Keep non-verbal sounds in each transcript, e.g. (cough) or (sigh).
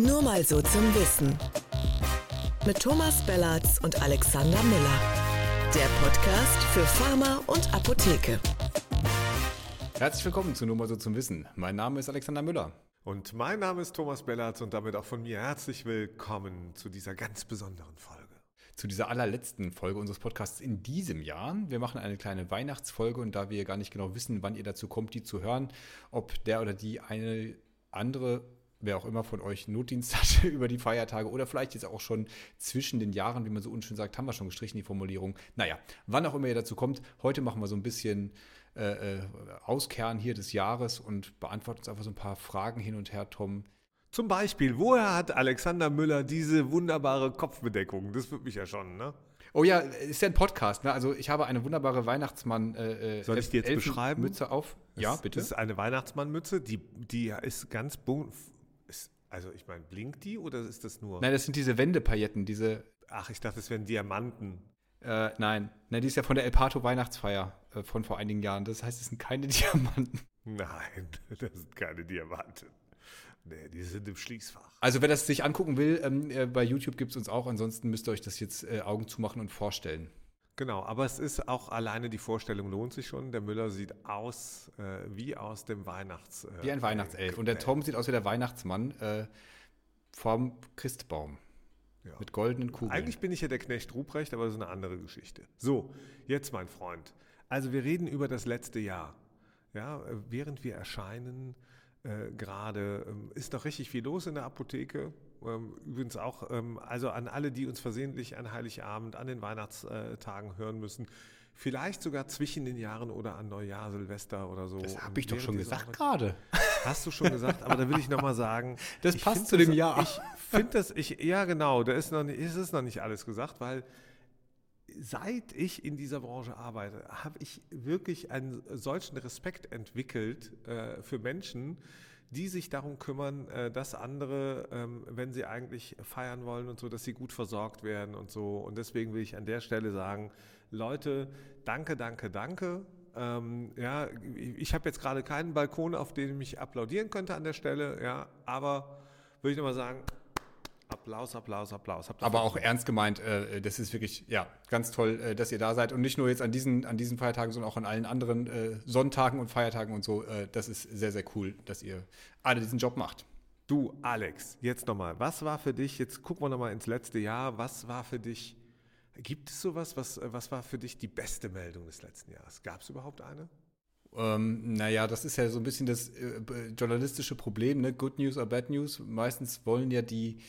Nur mal so zum Wissen. Mit Thomas Bellatz und Alexander Müller. Der Podcast für Pharma und Apotheke. Herzlich willkommen zu Nur mal so zum Wissen. Mein Name ist Alexander Müller. Und mein Name ist Thomas Bellatz und damit auch von mir herzlich willkommen zu dieser ganz besonderen Folge. Zu dieser allerletzten Folge unseres Podcasts in diesem Jahr. Wir machen eine kleine Weihnachtsfolge und da wir gar nicht genau wissen, wann ihr dazu kommt, die zu hören, ob der oder die eine andere wer auch immer von euch Notdienst (laughs) hatte über die Feiertage oder vielleicht jetzt auch schon zwischen den Jahren, wie man so unschön sagt, haben wir schon gestrichen, die Formulierung. Naja, wann auch immer ihr dazu kommt, heute machen wir so ein bisschen äh, äh, Auskern hier des Jahres und beantworten uns einfach so ein paar Fragen hin und her, Tom. Zum Beispiel, woher hat Alexander Müller diese wunderbare Kopfbedeckung? Das würde mich ja schon, ne? Oh ja, ist ja ein Podcast, ne? Also ich habe eine wunderbare Weihnachtsmann äh, äh Soll ich dir jetzt beschreiben? Mütze auf. Ja, bitte. Das ist eine Weihnachtsmannmütze, die, die ist ganz also ich meine, blinkt die oder ist das nur? Nein, das sind diese Wendepailletten, diese. Ach, ich dachte, das wären Diamanten. Äh, nein, nein, die ist ja von der El Pato Weihnachtsfeier äh, von vor einigen Jahren. Das heißt, es sind keine (laughs) Diamanten. Nein, (laughs) das sind keine Diamanten. Nee, die sind im Schließfach. Also wer das sich angucken will, ähm, äh, bei YouTube gibt es uns auch. Ansonsten müsst ihr euch das jetzt äh, Augen zumachen und vorstellen. Genau, aber es ist auch alleine die Vorstellung lohnt sich schon. Der Müller sieht aus äh, wie aus dem Weihnachts. Äh, wie ein Weihnachtself. Und der Tom sieht aus wie der Weihnachtsmann äh, vom Christbaum. Ja. Mit goldenen Kugeln. Eigentlich bin ich ja der Knecht Ruprecht, aber das ist eine andere Geschichte. So, jetzt mein Freund. Also wir reden über das letzte Jahr. Ja, während wir erscheinen, äh, gerade ähm, ist noch richtig viel los in der Apotheke. Ähm, übrigens auch, ähm, also an alle, die uns versehentlich an Heiligabend, an den Weihnachtstagen hören müssen, vielleicht sogar zwischen den Jahren oder an Neujahr, Silvester oder so. Das habe ich doch schon gesagt gerade. Hast du schon gesagt, aber da will ich nochmal sagen. (laughs) Das passt zu dem Jahr. Ich finde das, ich, ja genau, da ist noch nicht, ist es noch nicht alles gesagt, weil seit ich in dieser Branche arbeite, habe ich wirklich einen solchen Respekt entwickelt äh, für Menschen, die sich darum kümmern, äh, dass andere, ähm, wenn sie eigentlich feiern wollen und so, dass sie gut versorgt werden und so. Und deswegen will ich an der Stelle sagen, Leute, danke, danke, danke. Ähm, ja, ich habe jetzt gerade keinen Balkon, auf dem ich applaudieren könnte an der Stelle, ja, aber würde ich nochmal sagen, Applaus, Applaus, Applaus. Aber auch ernst gemeint, äh, das ist wirklich, ja, ganz toll, äh, dass ihr da seid. Und nicht nur jetzt an diesen, an diesen Feiertagen, sondern auch an allen anderen äh, Sonntagen und Feiertagen und so. Äh, das ist sehr, sehr cool, dass ihr alle diesen Job macht. Du, Alex, jetzt nochmal, was war für dich, jetzt gucken wir nochmal ins letzte Jahr, was war für dich, gibt es sowas, was, was war für dich die beste Meldung des letzten Jahres? Gab es überhaupt eine? Ähm, naja, das ist ja so ein bisschen das äh, journalistische Problem, ne? Good News or Bad News. Meistens wollen ja die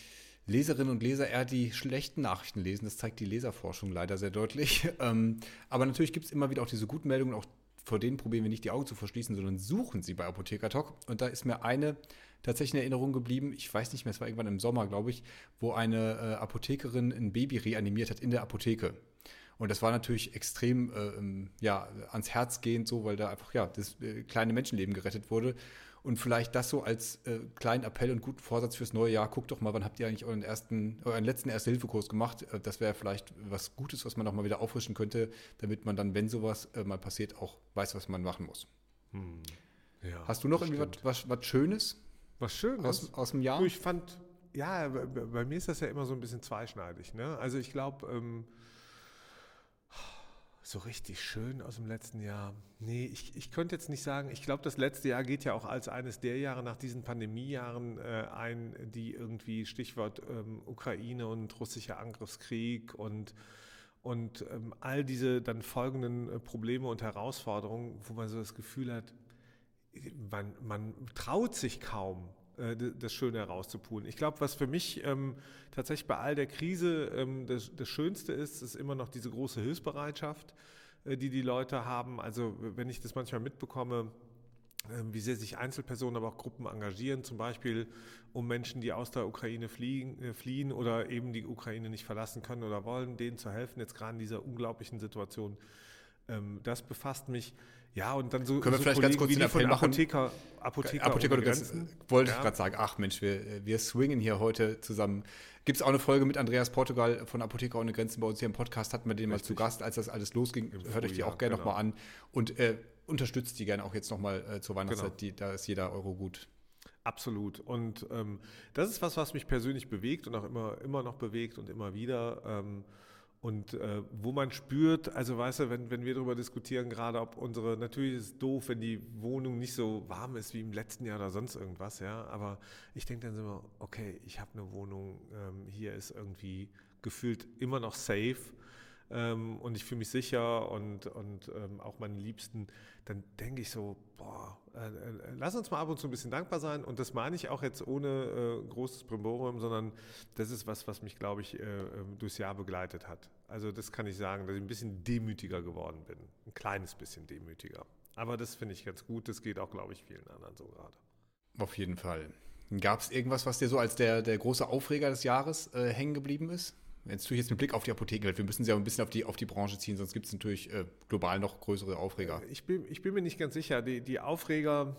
Leserinnen und Leser eher die schlechten Nachrichten lesen. Das zeigt die Leserforschung leider sehr deutlich. (laughs) Ähm, aber natürlich gibt es immer wieder auch diese guten Meldungen. Auch vor denen probieren wir nicht die Augen zu verschließen, sondern suchen sie bei Apotheker Talk. Und da ist mir eine tatsächlich in Erinnerung geblieben. Ich weiß nicht mehr, es war irgendwann im Sommer, glaube ich, wo eine äh, Apothekerin ein Baby reanimiert hat in der Apotheke. Und das war natürlich extrem äh, ähm, ja, ans Herz gehend so, weil da einfach ja, das äh, kleine Menschenleben gerettet wurde. Und vielleicht das so als äh, kleinen Appell und guten Vorsatz fürs neue Jahr. Guckt doch mal, wann habt ihr eigentlich euren ersten, euren letzten Erste-Hilfe-Kurs gemacht? Äh, das wäre vielleicht was Gutes, was man auch mal wieder auffrischen könnte, damit man dann, wenn sowas äh, mal passiert, auch weiß, was man machen muss. Hm. Ja, Hast du noch irgendwie was, was, was, Schönes? Was Schönes? Aus, aus dem Jahr? Ich fand, ja, bei, bei, mir ist das ja immer so ein bisschen zweischneidig. Ne? Also ich glaube, ähm, so richtig schön aus dem letzten Jahr. Nee, ich, ich könnte jetzt nicht sagen, ich glaube, das letzte Jahr geht ja auch als eines der Jahre nach diesen Pandemiejahren äh, ein, die irgendwie Stichwort ähm, Ukraine und russischer Angriffskrieg und, und ähm, all diese dann folgenden äh, Probleme und Herausforderungen, wo man so das Gefühl hat, man, man traut sich kaum, äh, das Schöne herauszupulen. Ich glaube, was für mich ähm, tatsächlich bei all der Krise ähm, das, das, Schönste ist, ist immer noch diese große Hilfsbereitschaft, äh, die die Leute haben. Also wenn ich das manchmal mitbekomme, äh, wie sehr sich Einzelpersonen, aber auch Gruppen engagieren, zum Beispiel um Menschen, die aus der Ukraine fliehen, äh, fliehen oder eben die Ukraine nicht verlassen können oder wollen, denen zu helfen, jetzt gerade in dieser unglaublichen Situation. Ähm, das befasst mich. Ja, und dann so. Können wir so vielleicht ganz kurz den Appell machen? Apotheker, Apotheker, Apotheker ohne Grenzen. Wollte ja. ich gerade sagen, ach Mensch, wir, wir swingen hier heute zusammen. Gibt es auch eine Folge mit Andreas Portugal von Apotheker ohne Grenzen bei uns hier im Podcast, hatten wir den Richtig. mal zu Gast, als das alles losging. Im Hört euch die auch gerne genau. nochmal an und äh, unterstützt die gerne auch jetzt nochmal äh, zur Weihnachtszeit. Genau. Die, da ist jeder Euro gut. Absolut. Und ähm, das ist was, was mich persönlich bewegt und auch immer, immer noch bewegt und immer wieder. Ähm, und äh, wo man spürt, also weißt du, wenn, wenn wir darüber diskutieren, gerade ob unsere, natürlich ist es doof, wenn die Wohnung nicht so warm ist wie im letzten Jahr oder sonst irgendwas, ja. Aber ich denke dann immer, okay, ich habe eine Wohnung, ähm, hier ist irgendwie gefühlt immer noch safe ähm, und ich fühle mich sicher und, und ähm, auch meine Liebsten, dann denke ich so, boah, äh, äh, lass uns mal ab und zu ein bisschen dankbar sein. Und das meine ich auch jetzt ohne äh, großes Brimborium, sondern das ist was, was mich, glaube ich, äh, ähm, durchs Jahr begleitet hat. Also das kann ich sagen, dass ich ein bisschen demütiger geworden bin. Ein kleines bisschen demütiger. Aber das finde ich ganz gut. Das geht auch, glaube ich, vielen anderen so gerade. Auf jeden Fall. Gab es irgendwas, was dir so als der, der große Aufreger des Jahres äh, hängen geblieben ist? Jetzt tue ich jetzt mit Blick auf die Apothekenwelt. Wir müssen sie ja ein bisschen auf die, auf die Branche ziehen, sonst gibt es natürlich äh, global noch größere Aufreger. Ich bin, ich bin mir nicht ganz sicher. Die, die Aufreger,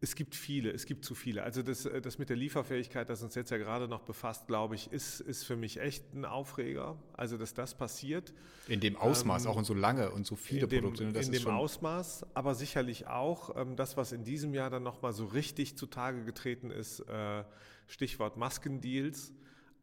es gibt viele, es gibt zu viele. Also das, äh, das mit der Lieferfähigkeit, das uns jetzt ja gerade noch befasst, glaube ich, ist, ist für mich echt ein Aufreger. Also dass das passiert. In dem Ausmaß ähm, auch und so lange und so viele in dem, Produkte. Ne, in dem Ausmaß, aber sicherlich auch ähm, das, was in diesem Jahr dann nochmal so richtig zutage getreten ist, äh, Stichwort Maskendeals.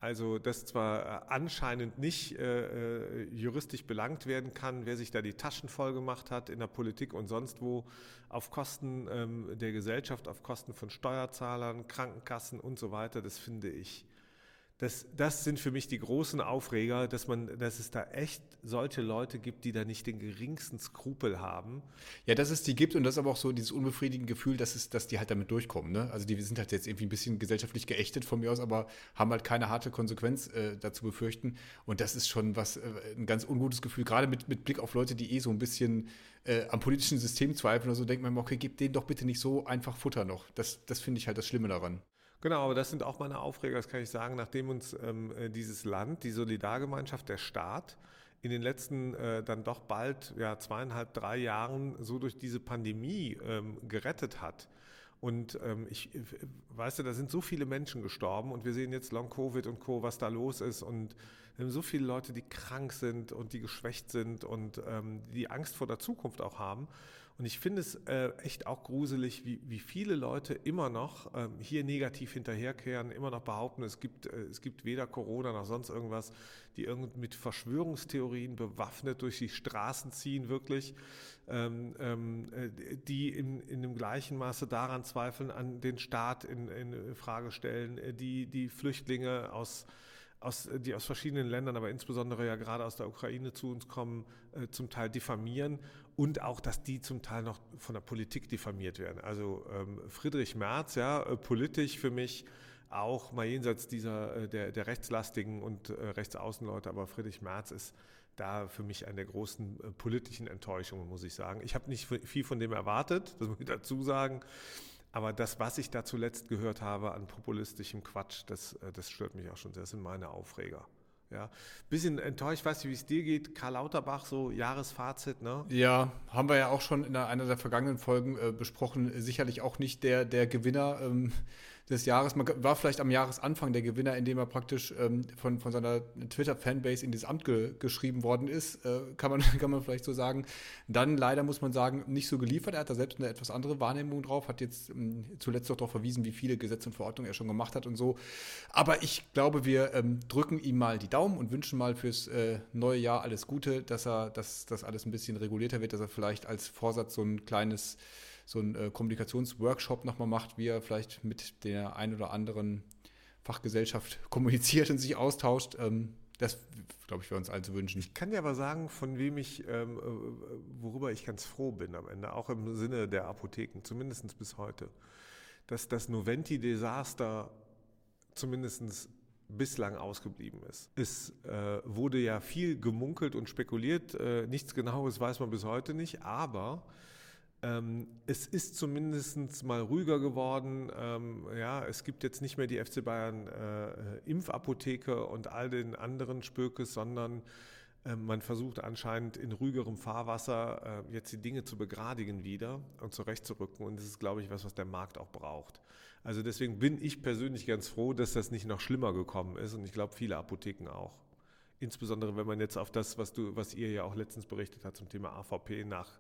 Also, dass zwar äh, anscheinend nicht äh, äh, juristisch belangt werden kann, wer sich da die Taschen voll gemacht hat in der Politik und sonst wo, auf Kosten ähm, der Gesellschaft, auf Kosten von Steuerzahlern, Krankenkassen und so weiter, das finde ich das, das sind für mich die großen Aufreger, dass man, dass es da echt solche Leute gibt, die da nicht den geringsten Skrupel haben. Ja, dass es die gibt und das ist aber auch so dieses unbefriedigende Gefühl, dass, es, dass die halt damit durchkommen. Ne? Also die sind halt jetzt irgendwie ein bisschen gesellschaftlich geächtet von mir aus, aber haben halt keine harte Konsequenz äh, dazu befürchten. Und das ist schon was, äh, ein ganz ungutes Gefühl, gerade mit, mit Blick auf Leute, die eh so ein bisschen äh, am politischen System zweifeln oder so, denkt man okay, gib denen doch bitte nicht so einfach Futter noch. Das, das finde ich halt das Schlimme daran. Genau, aber das sind auch meine Aufreger, das kann ich sagen, nachdem uns ähm, äh, dieses Land, die Solidargemeinschaft, der Staat, in den letzten äh, dann doch bald ja, zweieinhalb, drei Jahren so durch diese Pandemie ähm, gerettet hat. Und ähm, ich, äh, weißt du, da sind so viele Menschen gestorben und wir sehen jetzt Long-Covid und Co., was da los ist und wir haben so viele Leute, die krank sind und die geschwächt sind und ähm, die Angst vor der Zukunft auch haben. Und ich finde es äh, echt auch gruselig, wie, wie viele Leute immer noch ähm, hier negativ hinterherkehren, immer noch behaupten, es gibt, äh, es gibt weder Corona noch sonst irgendwas, die irgend mit Verschwörungstheorien bewaffnet durch die Straßen ziehen, wirklich, ähm, ähm, äh, die in, in dem gleichen Maße daran zweifeln, an den Staat in, in Frage stellen, äh, die die Flüchtlinge aus aus, die aus verschiedenen Ländern, aber insbesondere ja gerade aus der Ukraine zu uns kommen, äh, zum Teil diffamieren und auch, dass die zum Teil noch von der Politik diffamiert werden. Also ähm, Friedrich Merz, ja, äh, politisch für mich auch mal jenseits dieser äh, der, der rechtslastigen und äh, rechtsaußenleute, aber Friedrich Merz ist da für mich eine der großen äh, politischen Enttäuschungen, muss ich sagen. Ich habe nicht viel von dem erwartet, das muss ich dazu sagen. Aber das, was ich da zuletzt gehört habe an populistischem Quatsch, das, äh, das stört mich auch schon. Das sind meine Aufreger. Ja, bisschen enttäuscht, weiß nicht, wie es dir geht. Karl Lauterbach, so Jahresfazit, ne? Ja, haben wir ja auch schon in einer der vergangenen Folgen äh, besprochen. Sicherlich auch nicht der, der Gewinner. Ähm, des Jahres. Man war vielleicht am Jahresanfang der Gewinner, indem er praktisch ähm, von, von seiner Twitter-Fanbase in das Amt ge geschrieben worden ist, äh, kann, man, (laughs) kann man vielleicht so sagen. Dann leider muss man sagen, nicht so geliefert. Er hat da selbst eine etwas andere Wahrnehmung drauf, hat jetzt ähm, zuletzt auch darauf verwiesen, wie viele Gesetze und Verordnungen er schon gemacht hat und so. Aber ich glaube, wir ähm, drücken ihm mal die Daumen und wünschen mal fürs äh, neue Jahr alles Gute, dass er, dass das alles ein bisschen regulierter wird, dass er vielleicht als Vorsatz so ein kleines so einen äh, Kommunikationsworkshop nochmal macht, wie er vielleicht mit der ein oder anderen Fachgesellschaft (laughs) kommuniziert und sich austauscht. Ähm, das, glaube ich, wir uns allen zu wünschen. Ich kann dir aber sagen, von wem ich, ähm, äh, worüber ich ganz froh bin am Ende, auch im Sinne der Apotheken, zumindest bis heute, dass das Noventi-Desaster zumindest bislang ausgeblieben ist. Es äh, wurde ja viel gemunkelt und spekuliert, äh, nichts Genaues weiß man bis heute nicht, aber es ist zumindest mal ruhiger geworden. Ähm, ja, es gibt jetzt nicht mehr die FC Bayern äh, Impfapotheke und all den anderen Spökes, sondern äh, man versucht anscheinend in ruhigerem Fahrwasser äh, jetzt die Dinge zu begradigen wieder und zurechtzurücken. Und das ist, glaube ich, was, was der Markt auch braucht. Also deswegen bin ich persönlich ganz froh, dass das nicht noch schlimmer gekommen ist. Und ich glaube, viele Apotheken auch. Insbesondere wenn man jetzt auf das, was du, was ihr ja auch letztens berichtet habt zum Thema AVP nach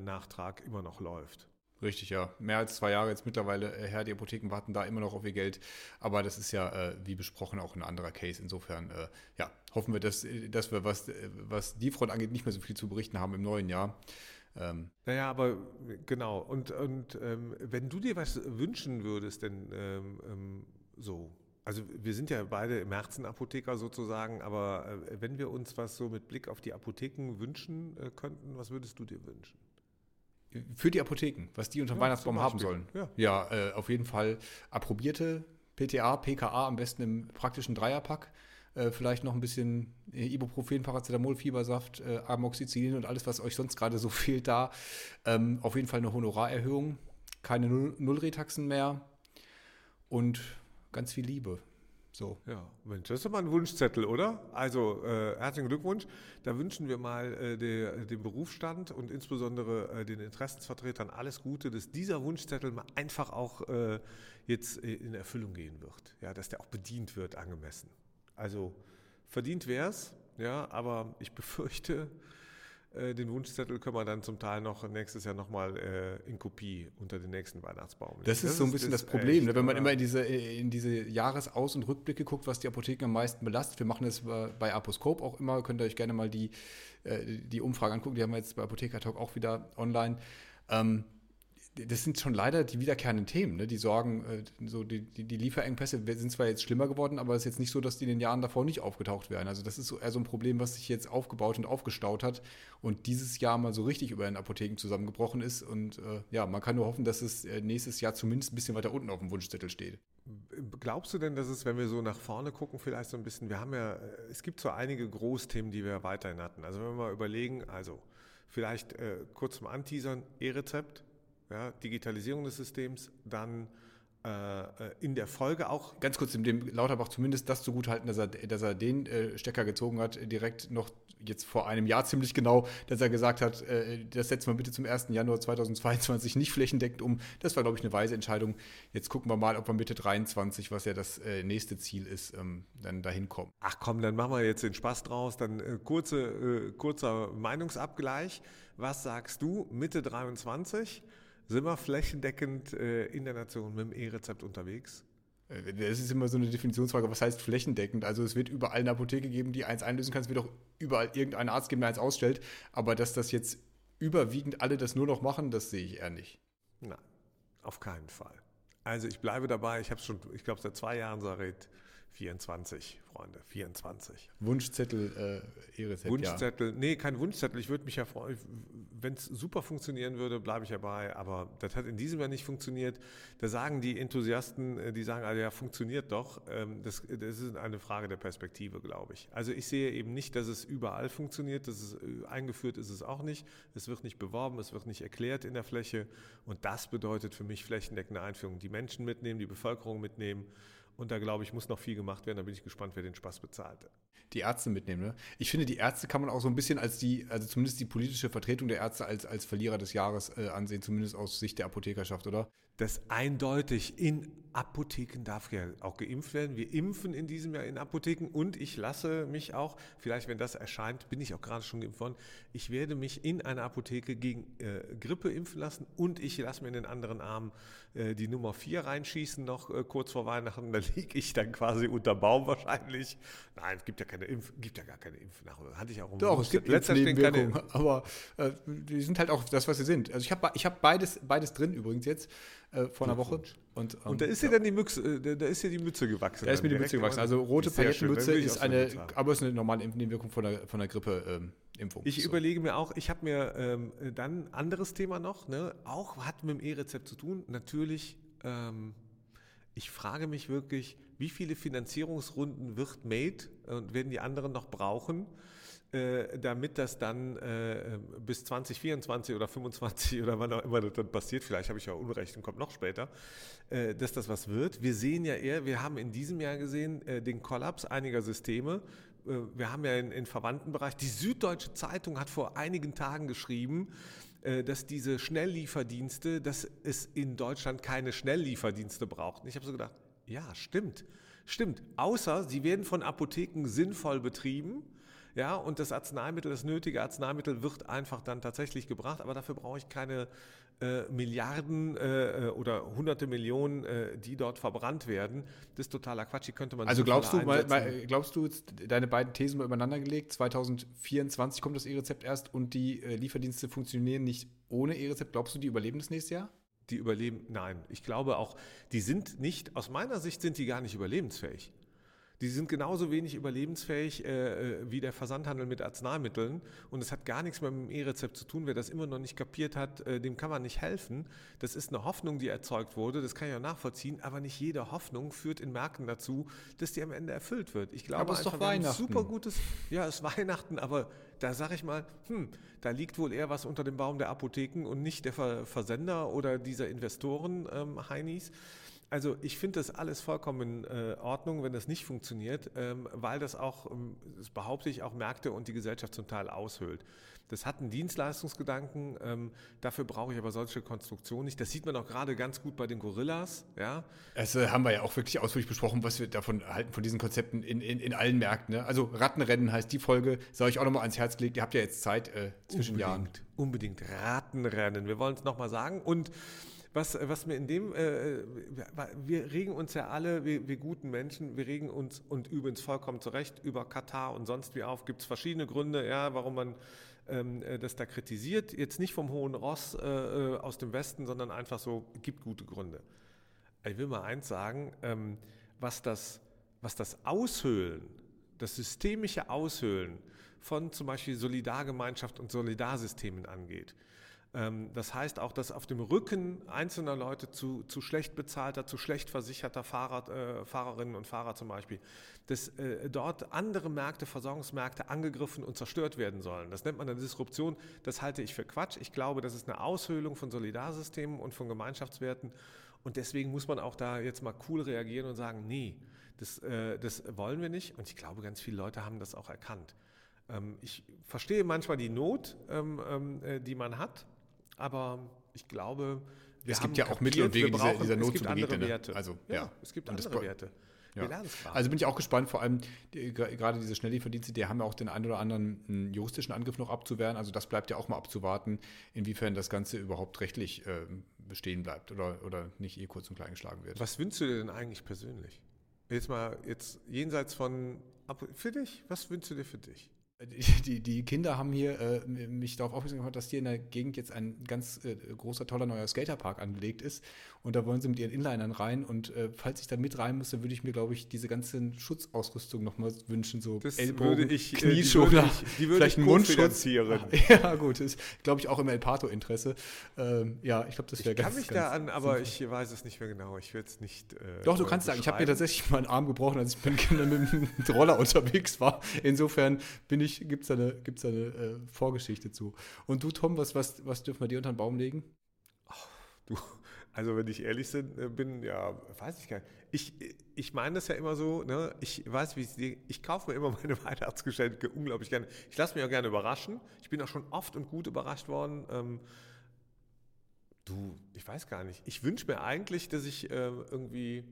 Nachtrag immer noch läuft. Richtig, ja. Mehr als zwei Jahre jetzt mittlerweile äh, her. Die Apotheken warten da immer noch auf ihr Geld. Aber das ist ja, äh, wie besprochen, auch ein anderer Case. Insofern, äh, ja, hoffen wir, dass, äh, dass wir, was, äh, was die Front angeht, nicht mehr so viel zu berichten haben im neuen Jahr. Ähm. Naja, aber genau. Und, und ähm, wenn du dir was wünschen würdest, denn ähm, ähm so, also wir sind ja beide im Herzen Apotheker sozusagen, aber äh, wenn wir uns was so mit Blick auf die Apotheken wünschen könnten, was würdest du dir wünschen? Für die Apotheken, was die unter dem ja, Weihnachtsbaum haben sollen. Ja, ja äh, auf jeden Fall approbierte PTA, PKA, am besten im praktischen Dreierpack. Äh, vielleicht noch ein bisschen äh, Ibuprofen, Paracetamol, Fiebersaft, äh, Amoxicillin und alles, was euch sonst gerade so (laughs) fehlt da. Ähm, auf jeden Fall eine Honorarerhöhung, keine Nullretaxen mehr und ganz viel Liebe. So. Ja, Mensch, das ist doch mal ein Wunschzettel, oder? Also äh, herzlichen Glückwunsch. Da wünschen wir mal äh, der, dem Berufsstand und insbesondere äh, den Interessensvertretern alles Gute, dass dieser Wunschzettel mal einfach auch äh, jetzt in Erfüllung gehen wird. Ja, dass der auch bedient wird angemessen. Also verdient wäre es, ja, aber ich befürchte, den Wunschzettel können wir dann zum Teil noch nächstes Jahr nochmal äh, in Kopie unter den nächsten Weihnachtsbaum. Das, das ist so ein bisschen das, das Problem, echt, ne? wenn man immer in diese, in diese Jahresaus- und Rückblicke guckt, was die Apotheken am meisten belastet. Wir machen das bei Aposkop auch immer, könnt ihr euch gerne mal die, äh, die Umfrage angucken, die haben wir jetzt bei Apotheker Talk auch wieder online. Ähm, das sind schon leider die wiederkehrenden Themen. Ne? Die Sorgen, äh, so die, die, die, Lieferengpässe sind zwar jetzt schlimmer geworden, aber es ist jetzt nicht so, dass die in den Jahren davor nicht aufgetaucht wären. Also das ist so eher so ein Problem, was sich jetzt aufgebaut und aufgestaut hat und dieses Jahr mal so richtig über den Apotheken zusammengebrochen ist. Und äh, ja, man kann nur hoffen, dass es äh, nächstes Jahr zumindest ein bisschen weiter unten auf dem Wunschzettel steht. Glaubst du denn, dass es, wenn wir so nach vorne gucken, vielleicht so ein bisschen, wir haben ja, äh, es gibt so einige Großthemen, die wir weiterhin hatten. Also wenn wir mal überlegen, also vielleicht äh, kurz zum Anteasern, E-Rezept, ja, Digitalisierung des Systems, dann äh, in der Folge auch. Ganz kurz, dem Lauterbach zumindest das zugutehalten, dass er, dass er den äh, Stecker gezogen hat, direkt noch jetzt vor einem Jahr ziemlich genau, dass er gesagt hat, äh, das setzen wir bitte zum 1. Januar 2022 nicht flächendeckend um. Das war, glaube ich, eine weise Entscheidung. Jetzt gucken wir mal, ob wir Mitte 23, was ja das äh, nächste Ziel ist, ähm, dann dahin kommen. Ach komm, dann machen wir jetzt den Spaß draus. Dann äh, kurze, äh, kurzer Meinungsabgleich. Was sagst du, Mitte 23? Sind wir flächendeckend äh, in der Nation mit dem E-Rezept unterwegs? Äh, das ist immer so eine Definitionsfrage, was heißt flächendeckend? Also es wird überall eine Apotheke geben, die eins einlösen kann, es wird auch überall irgendeinen Arzt geben, der eins ausstellt, aber dass das jetzt überwiegend alle das nur noch machen, das sehe ich eher nicht. Nein, auf keinen Fall. Also ich bleibe dabei, ich habe schon, ich glaube seit zwei Jahren sage 24, Freunde, 24. Wunschzettel, äh, E-Rezept, Wunschzettel, ja. nee, kein Wunschzettel. Ich würde mich ja freuen, wenn es super funktionieren würde, bleibe ich dabei. Aber das hat in diesem Jahr nicht funktioniert. Da sagen die Enthusiasten, äh, die sagen, also ja, funktioniert doch. Ähm, das, das ist eine Frage der Perspektive, glaube ich. Also ich sehe eben nicht, dass es überall funktioniert. Das ist, äh, eingeführt ist es auch nicht. Es wird nicht beworben, es wird nicht erklärt in der Fläche. Und das bedeutet für mich flächendeckende Einführung. Die Menschen mitnehmen, die Bevölkerung mitnehmen. Und da glaube ich, muss noch viel gemacht werden. Da bin ich gespannt, wer den Spaß bezahlt. Die Ärzte mitnehmen, ne? Ich finde, die Ärzte kann man auch so ein bisschen als die, also zumindest die politische Vertretung der Ärzte als, als Verlierer des Jahres äh, ansehen, zumindest aus Sicht der Apothekerschaft, oder? Das eindeutig in Apotheken darf ja auch geimpft werden. Wir impfen in diesem Jahr in Apotheken und ich lasse mich auch, vielleicht wenn das erscheint, bin ich auch gerade schon geimpft worden, ich werde mich in einer Apotheke gegen äh, Grippe impfen lassen und ich lasse mir in den anderen Arm äh, die Nummer 4 reinschießen, noch äh, kurz vor Weihnachten. (laughs) Da liege ich dann quasi unter Baum wahrscheinlich. Nein, es gibt ja keine Impf, gibt ja gar keine Impfnachweise. Hatte ich auch Doch, es gibt Impfnebenwirkungen, aber äh, die sind halt auch das, was sie sind. Also ich habe ich hab beides, beides drin übrigens jetzt äh, vor einer Woche. Und, ähm, und da ist ja dann die Mütze, äh, da ist ja die Mütze gewachsen. Da ist mir die Mütze gewachsen. Also rote Paillettenmütze ist eine, aber ist eine normale Nebenwirkung von der, von der Grippe-Impfung. Ähm, ich so. überlege mir auch, ich habe mir ähm, dann ein anderes Thema noch, ne? auch hat mit dem E-Rezept zu tun. Natürlich, ähm, ich frage mich wirklich, wie viele Finanzierungsrunden wird Made und werden die anderen noch brauchen? Äh, damit das dann äh, bis 2024 oder 2025 (laughs) oder wann auch immer das dann passiert, vielleicht habe ich ja Unrecht und kommt noch später, äh, dass das was wird. Wir sehen ja eher, wir haben in diesem Jahr gesehen äh, den Kollaps einiger Systeme. Äh, wir haben ja in, in Verwandtenbereich, die Süddeutsche Zeitung hat vor einigen Tagen geschrieben, dass diese Schnelllieferdienste, dass es in Deutschland keine Schnelllieferdienste braucht. Ich habe so gedacht, ja, stimmt, stimmt. Außer sie werden von Apotheken sinnvoll betrieben ja, und das Arzneimittel, das nötige Arzneimittel wird einfach dann tatsächlich gebracht, aber dafür brauche ich keine äh, Milliarden äh, äh, oder hunderte Millionen, äh, die dort verbrannt werden. Das ist totaler Quatsch. Die könnte man also glaubst du, mal, mal, glaubst du, deine beiden Thesen mal übereinander gelegt, 2024 kommt das E-Rezept erst und die äh, Lieferdienste funktionieren nicht ohne E-Rezept. Glaubst du, die überleben das nächste Jahr? Die überleben, nein. Ich glaube auch, die sind nicht, aus meiner Sicht sind die gar nicht überlebensfähig. Die sind genauso wenig überlebensfähig äh, äh, wie der Versandhandel mit Arzneimitteln. Und es hat gar nichts mehr mit dem E-Rezept zu tun. Wer das immer noch nicht kapiert hat, äh, dem kann man nicht helfen. Das ist eine Hoffnung, die erzeugt wurde. Das kann ich auch nachvollziehen. Aber nicht jede Hoffnung führt in Märkten dazu, dass die am Ende erfüllt wird. Ich glaube, aber es ist doch Weihnachten. Super gutes, ja, es ist Weihnachten, aber da sage ich mal, hm, da liegt wohl eher was unter dem Baum der Apotheken und nicht der Versender oder dieser Investoren, ähm, Heinis. Also ich finde das alles vollkommen in äh, Ordnung, wenn das nicht funktioniert, ähm, weil das auch, ähm, das behaupte ich, auch Märkte und die Gesellschaft zum Teil aushöhlt. Das hat einen Dienstleistungsgedanken, ähm, dafür brauche ich aber solche Konstruktionen nicht. Das sieht man auch gerade ganz gut bei den Gorillas. Ja? Das äh, haben wir ja auch wirklich ausführlich besprochen, was wir davon halten, von diesen Konzepten in, in, in allen Märkten. Ne? Also Rattenrennen heißt die Folge, soll ich auch nochmal ans Herz gelegt. Ihr habt ja jetzt Zeit äh, zwischen unbedingt, Jahren. Unbedingt, Rattenrennen. Wir wollen es nochmal sagen und was, was mir in dem, äh, wir regen uns ja alle, wir, wir, guten Menschen, wir regen uns und übrigens vollkommen zurecht über Katar und sonst wie auf. Gibt es verschiedene Gründe, ja, warum man ähm, äh, das da kritisiert. Jetzt nicht vom hohen Ross äh, äh, aus dem Westen, sondern einfach so, gibt gute Gründe. Ich will mal eins sagen, ähm, was, das, was das Aushöhlen, das systemische Aushöhlen von zum Beispiel Solidargemeinschaft und Solidarsystemen angeht, das heißt auch, dass auf dem Rücken einzelner Leute zu, zu schlecht bezahlter, zu schlecht versicherter Fahrer, äh, Fahrerinnen und Fahrer zum Beispiel, dass äh, dort andere Märkte, Versorgungsmärkte angegriffen und zerstört werden sollen. Das nennt man eine Disruption. Das halte ich für Quatsch. Ich glaube, das ist eine Aushöhlung von Solidarsystemen und von Gemeinschaftswerten. Und deswegen muss man auch da jetzt mal cool reagieren und sagen, nee, das, äh, das wollen wir nicht. Und ich glaube, ganz viele Leute haben das auch erkannt. Ähm, ich verstehe manchmal die Not, ähm, ähm, äh, die man hat aber ich glaube, es gibt ja auch Mittel und Wege, brauchen, dieser, Not zu begegnen. Ne? Also, ja, ja. es gibt andere Werte. Ja. Also bin ich auch gespannt, vor allem die, gerade diese Schnelllieferdienste, die haben ja auch den einen oder anderen hm, juristischen Angriff noch abzuwehren. Also das bleibt ja auch mal abzuwarten, inwiefern das Ganze überhaupt rechtlich äh, bestehen bleibt oder, oder nicht eh kurz und klein geschlagen wird. Was wünschst du dir denn eigentlich persönlich? Jetzt mal, jetzt jenseits von, für dich, was wünschst du dir für dich? Die, die Kinder haben hier äh, mich darauf aufmerksam gemacht, dass hier in der Gegend jetzt ein ganz äh, großer, toller neuer Skaterpark angelegt ist. Und da wollen sie mit ihren Inlinern rein. Und äh, falls ich da mit rein müsste, würde ich mir, glaube ich, diese ganzen Schutzausrüstung nochmal wünschen. So das Ellbogen, würde ich, äh, Knieschoner, vielleicht einen Mundschutz. (laughs) Ja, gut, ist, glaube ich, auch im El Pato-Interesse. Ähm, ja, ich glaube, das wäre ganz Ich kann mich da an, aber sinnvoll. ich weiß es nicht mehr genau. Ich will es nicht. Äh, Doch, du kannst sagen, ich habe mir tatsächlich mal einen Arm gebrochen, als ich mit dem (laughs) Roller unterwegs war. Insofern bin ich natürlich gibt es da eine, gibt's da eine äh, Vorgeschichte zu. Und du, Tom, was, was, was dürfen wir dir unter den Baum legen? Ach, du, also wenn ich ehrlich äh, bin, ja, weiß ich gar nicht. Ich, ich meine das ja immer so, ne? ich weiß, wie ich, ich kaufe mir immer (laughs) meine Weihnachtsgeschenke unglaublich gerne. Ich lasse mich auch gerne überraschen. Ich bin auch schon oft und gut überrascht worden. Ähm, du, ich weiß gar nicht. Ich wünsche mir eigentlich, dass ich äh, irgendwie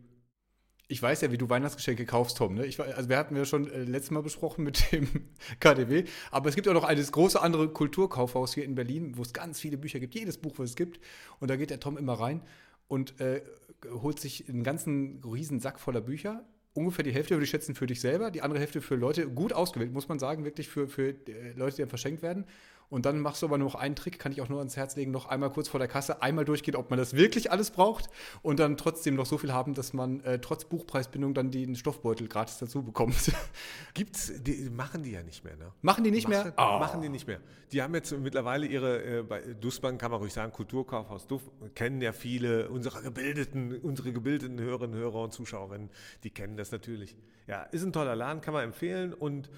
ich weiß ja, wie du Weihnachtsgeschenke kaufst, Tom. Ne? Ich, also wir hatten ja schon äh, letztes Mal besprochen mit dem (laughs) KDW. Aber es gibt auch noch ein große andere Kulturkaufhaus hier in Berlin, wo es ganz viele Bücher gibt. Jedes Buch, was es gibt. Und da geht der Tom immer rein und äh, holt sich einen ganzen riesen Sack voller Bücher. Ungefähr die Hälfte würde ich schätzen für dich selber, die andere Hälfte für Leute, gut ausgewählt, muss man sagen, wirklich für, für äh, Leute, die dann verschenkt werden. Und dann machst du aber nur noch einen Trick, kann ich auch nur ans Herz legen, noch einmal kurz vor der Kasse einmal durchgehen, ob man das wirklich alles braucht und dann trotzdem noch so viel haben, dass man äh, trotz Buchpreisbindung dann den Stoffbeutel gratis dazu bekommt. (laughs) Gibt's, die machen die ja nicht mehr, ne? Machen die nicht machen, mehr? Oh. Machen die nicht mehr. Die haben jetzt mittlerweile ihre, äh, bei Dussmann kann man ruhig sagen, Kulturkaufhaus Duff, kennen ja viele unserer gebildeten, unsere gebildeten Hörerinnen, Hörer und Zuschauerinnen, die kennen das natürlich. Ja, ist ein toller Laden, kann man empfehlen und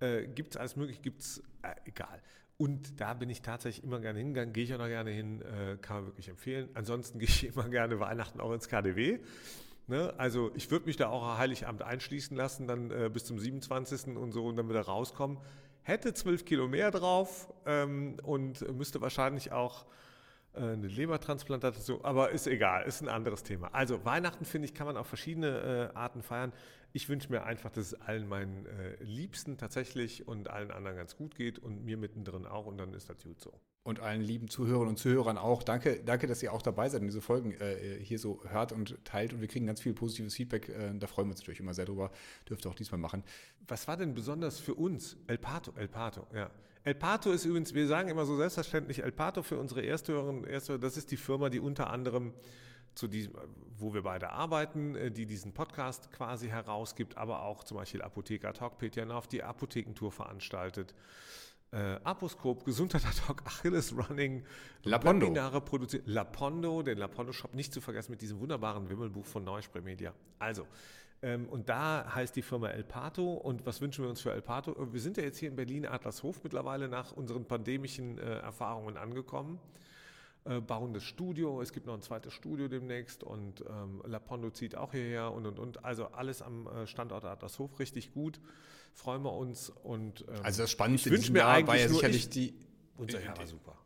äh, gibt es alles möglich, gibt es, äh, egal. Und da bin ich tatsächlich immer gerne hingegangen, gehe ich auch noch gerne hin, äh, kann man wirklich empfehlen. Ansonsten (laughs) gehe ich immer gerne Weihnachten auch ins KDW. Ne? Also ich würde mich da auch Heiligabend einschließen lassen, dann äh, bis zum 27. und so und dann wieder rauskommen. Hätte zwölf Kilo mehr drauf ähm, und müsste wahrscheinlich auch äh, eine Lebertransplantation, aber ist egal, ist ein anderes Thema. Also Weihnachten, finde ich, kann man auf verschiedene äh, Arten feiern. Ich wünsche mir einfach, dass es allen meinen äh, Liebsten tatsächlich und allen anderen ganz gut geht und mir mittendrin auch und dann ist das gut so. und allen lieben Zuhörern und Zuhörern auch. Danke, danke, dass ihr auch dabei seid und diese Folgen äh, hier so hört und teilt. Und wir kriegen ganz viel positives Feedback. Äh, da freuen wir uns natürlich immer sehr drüber. Dürft ihr auch diesmal machen. Was war denn besonders für uns? El Pato, El Pato, ja. El Pato ist übrigens, wir sagen immer so selbstverständlich, El Pato für unsere Ersthörerinnen, Ersthörer, das ist die Firma, die unter anderem zu diesem, wo wir beide arbeiten, äh, die diesen Podcast quasi herausgibt, aber auch zum Beispiel Apotheker Talk, Peter Nauf, die Apothekentour veranstaltet äh, Aposkop, Gesundheit ad hoc, Achilles Running, Lapondo. Webinare produziert, Lapondo, den Lapondo Shop nicht zu vergessen mit diesem wunderbaren Wimmelbuch von Neuspray Media. Also, ähm, und da heißt die Firma El Pato. Und was wünschen wir uns für El Pato? Wir sind ja jetzt hier in Berlin Adlershof mittlerweile nach unseren pandemischen äh, Erfahrungen angekommen. Äh, bauen das Studio, es gibt noch ein zweites Studio demnächst und ähm, Lapondo zieht auch hierher und und und. Also alles am äh, Standort Adlershof richtig gut freuen wir uns. Und, ähm, also das Spannendste ich mir Jahr war ja sicherlich die. Unser Jahr war super.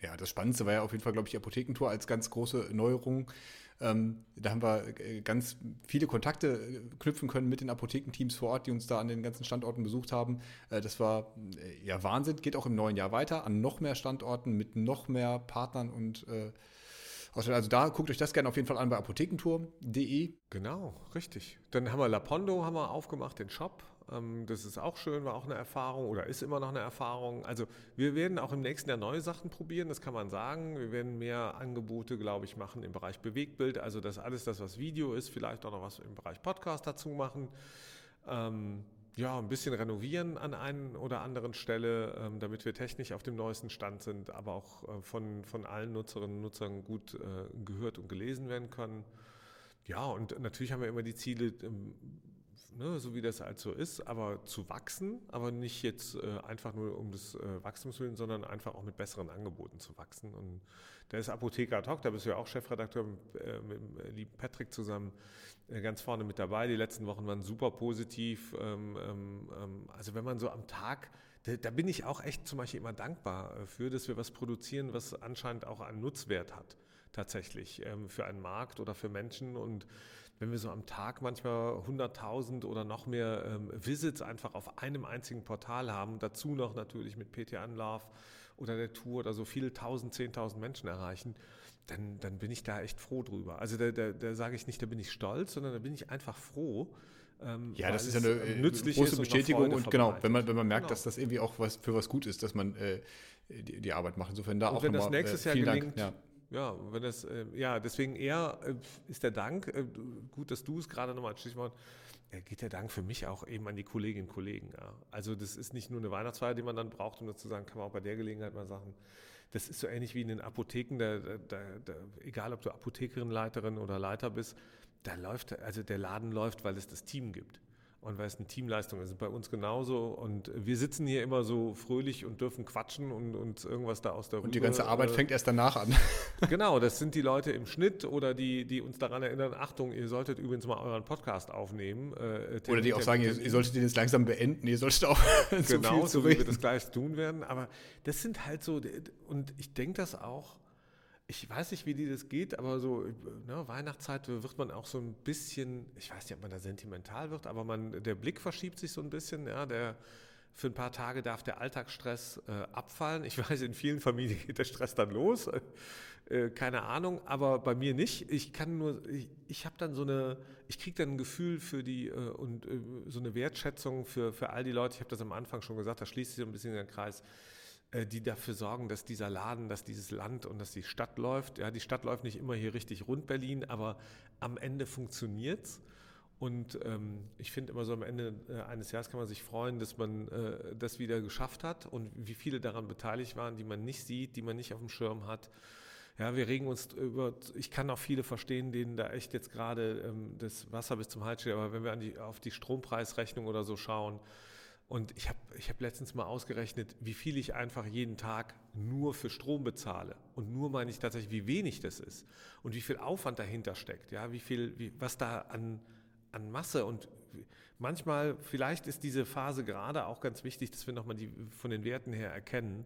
Ja, das Spannendste war ja auf jeden Fall, glaube ich, die Apothekentour als ganz große Neuerung. Ähm, da haben wir äh, ganz viele Kontakte äh, knüpfen können mit den Apothekenteams vor Ort, die uns da an den ganzen Standorten besucht haben. Äh, das war äh, ja Wahnsinn, geht auch im neuen Jahr weiter an noch mehr Standorten mit noch mehr Partnern und äh, also da guckt euch das gerne auf jeden Fall an bei apothekentour.de. Genau, richtig. Dann haben wir Lapondo haben wir aufgemacht, den Shop. Ähm, das ist auch schön, war auch eine Erfahrung oder ist immer noch eine Erfahrung. Also wir werden auch im nächsten Jahr neue Sachen probieren, das kann man sagen. Wir werden mehr Angebote, glaube ich, machen im Bereich Bewegtbild. Also das alles das, was Video ist, vielleicht auch noch was im Bereich Podcast dazu machen. Ähm, ja, ein bisschen renovieren an einer oder anderen Stelle, ähm, damit wir technisch auf dem neuesten Stand sind, aber auch äh, von, von allen Nutzerinnen und Nutzern gut äh, gehört und gelesen werden können. Ja, und natürlich haben wir immer die Ziele, ne, so wie das halt ist, aber zu wachsen, aber nicht jetzt äh, einfach nur um des äh, Wachstums willen, sondern einfach auch mit besseren Angeboten zu wachsen. Und da ist Apotheker Talk, da bist du ja auch Chefredakteur äh, mit äh, lieben Patrick zusammen äh, ganz vorne mit dabei. Die letzten Wochen waren super positiv. Ähm, ähm, ähm also wenn man so am Tag da, da, bin ich auch echt zum Beispiel immer dankbar äh, für, dass wir was produzieren, was anscheinend auch einen Nutzwert hat, tatsächlich, ähm, für einen Markt oder für Menschen. Und wenn wir so am Tag manchmal 100.000 oder noch mehr ähm, Visits einfach auf einem einzigen Portal haben, dazu noch natürlich mit PT Anlauf oder der Tour oder so viele tausend, zehntausend Menschen erreichen, dann, dann bin ich da echt froh drüber. Also da, da, da sage ich nicht, da bin ich stolz, sondern da bin ich einfach froh. Ähm, ja, das ist ja eine äh, große Bestätigung und, und genau, wenn man, wenn man merkt, genau. dass das irgendwie auch was für was gut ist, dass man äh, die, die, Arbeit macht. Insofern da und auch wenn das nächstes äh, Jahr gelingt, Dank. Ja. Ja, wenn das, äh, ja, deswegen eher äh, ist der Dank, äh, gut, dass du es gerade nochmal als Stichwort, äh, geht der Dank für mich auch eben an die Kolleginnen und Kollegen. Ja. Also das ist nicht nur eine Weihnachtsfeier, die man dann braucht, um das zu sagen, kann man auch bei der Gelegenheit mal sagen. Das ist so ähnlich wie in den Apotheken, da, da, da, egal ob du Apothekerin, Leiterin oder Leiter bist, da läuft, also der Laden läuft, weil es das Team gibt und weil es eine Teamleistung ist. Bei uns genauso. Und wir sitzen hier immer so fröhlich und dürfen quatschen und uns irgendwas da aus der Und die ganze Arbeit äh, fängt erst danach an. (laughs) genau, das sind die Leute im Schnitt oder die, die uns daran erinnern, Achtung, ihr solltet übrigens mal euren Podcast aufnehmen. Äh, oder die auch sagen, ihr, ihr, solltet den jetzt langsam beenden, ihr solltet auch (laughs) Genau, so wie wir das gleich tun werden. Aber das sind halt so, und ich denke das auch, ich weiß nicht, wie die das geht, aber so ne, Weihnachtszeit wird man auch so ein bisschen, ich weiß nicht, ob man da sentimental wird, aber man, der Blick verschiebt sich so ein bisschen. Ja, der, für ein paar Tage darf der Alltagsstress äh, abfallen. Ich (laughs) weiß, in vielen Familien geht der Stress dann los. Äh, keine Ahnung, aber bei mir nicht. Ich kann nur, ich, ich habe dann so eine, ich kriege dann ein Gefühl für die äh, und äh, so eine Wertschätzung für, für all die Leute. Ich habe das am Anfang schon gesagt, da schließt sich so ein bisschen der Kreis die dafür sorgen, dass dieser Laden, dass dieses Land und dass die Stadt läuft. Ja, die Stadt läuft nicht immer hier richtig rund Berlin, aber am Ende funktioniert's. Und ähm, ich finde immer so am Ende äh, eines Jahres kann man sich freuen, dass man äh, das wieder geschafft hat und wie viele daran beteiligt waren, die man nicht sieht, die man nicht auf dem Schirm hat. Ja, wir regen uns über, ich kann auch viele verstehen, denen da echt jetzt gerade ähm, das Wasser bis zum Hals steht, aber wenn wir an die, auf die Strompreisrechnung oder so schauen, und ich habe ich hab letztens mal ausgerechnet, wie viel ich einfach jeden Tag nur für Strom bezahle. Und nur meine ich tatsächlich, wie wenig das ist und wie viel Aufwand dahinter steckt. Ja, wie viel, wie, was da an, an Masse und manchmal, vielleicht ist diese Phase gerade auch ganz wichtig, dass wir nochmal die von den Werten her erkennen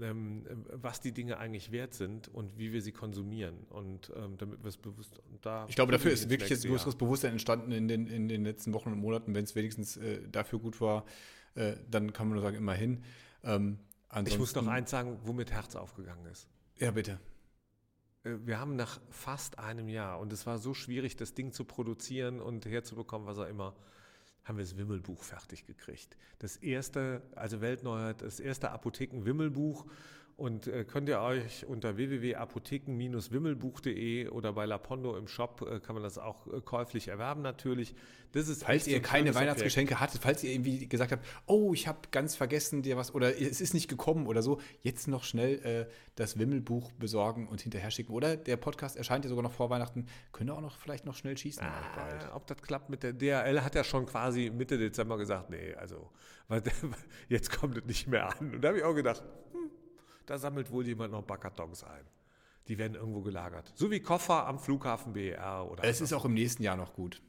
ähm, was die Dinge eigentlich wert sind und wie wir sie konsumieren. Und ähm, damit wir es bewusst. Da ich glaube, dafür ist wirklich ein größeres. Bewusstsein entstanden in den, in den letzten Wochen und Monaten. Wenn es wenigstens äh, dafür gut war, äh, dann kann man nur sagen, immerhin. Ähm, ich muss noch eins sagen, womit Herz aufgegangen ist. Ja, bitte. Äh, wir haben nach fast einem Jahr, und es war so schwierig, das Ding zu produzieren und herzubekommen, was auch immer, haben wir das Wimmelbuch fertig gekriegt. Das erste, also Weltneuheit, das erste Apotheken-Wimmelbuch und äh, könnt ihr euch unter www.apotheken-wimmelbuch.de oder bei Lapondo im Shop äh, kann man das auch äh, käuflich erwerben natürlich. Das ist falls ihr keine Weihnachtsgeschenke Objekt. hattet, falls ihr irgendwie gesagt habt, oh, ich habe ganz vergessen dir was oder es ist nicht gekommen oder so, jetzt noch schnell äh, das Wimmelbuch besorgen und hinterher schicken. Oder der Podcast erscheint ja sogar noch vor Weihnachten, könnt ihr auch noch vielleicht noch schnell schießen. Ah, ob das klappt mit der DRL hat ja schon quasi Mitte Dezember gesagt, nee, also (laughs) jetzt kommt es nicht mehr an. Und da habe ich auch gedacht, da sammelt wohl jemand noch Backkartons ein. Die werden irgendwo gelagert. So wie Koffer am Flughafen BER oder. Es ist auch im nächsten Jahr noch gut.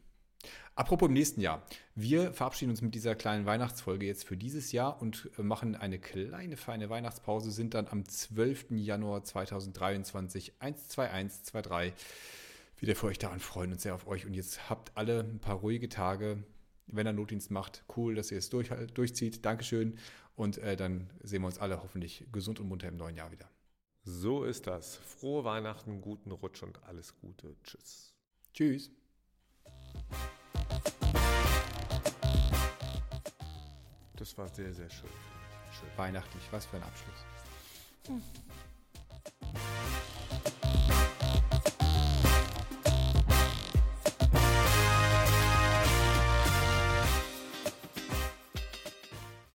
Apropos im nächsten Jahr. Wir verabschieden uns mit dieser kleinen Weihnachtsfolge jetzt für dieses Jahr und äh, machen eine kleine, feine Weihnachtspause, sind dann am 12. Januar 2023 12123 wieder für euch da und freuen uns sehr auf euch. Und jetzt habt alle ein paar ruhige Tage. Wenn er Notdienst macht, cool, dass ihr es durch, durchzieht. Dankeschön. Und äh, dann sehen wir uns alle hoffentlich gesund und munter im neuen Jahr wieder. So ist das. Frohe Weihnachten, guten Rutsch und alles Gute. Tschüss. Tschüss. Das war sehr, sehr schön. schön. Weihnachtlich, was für ein Abschluss. Hm.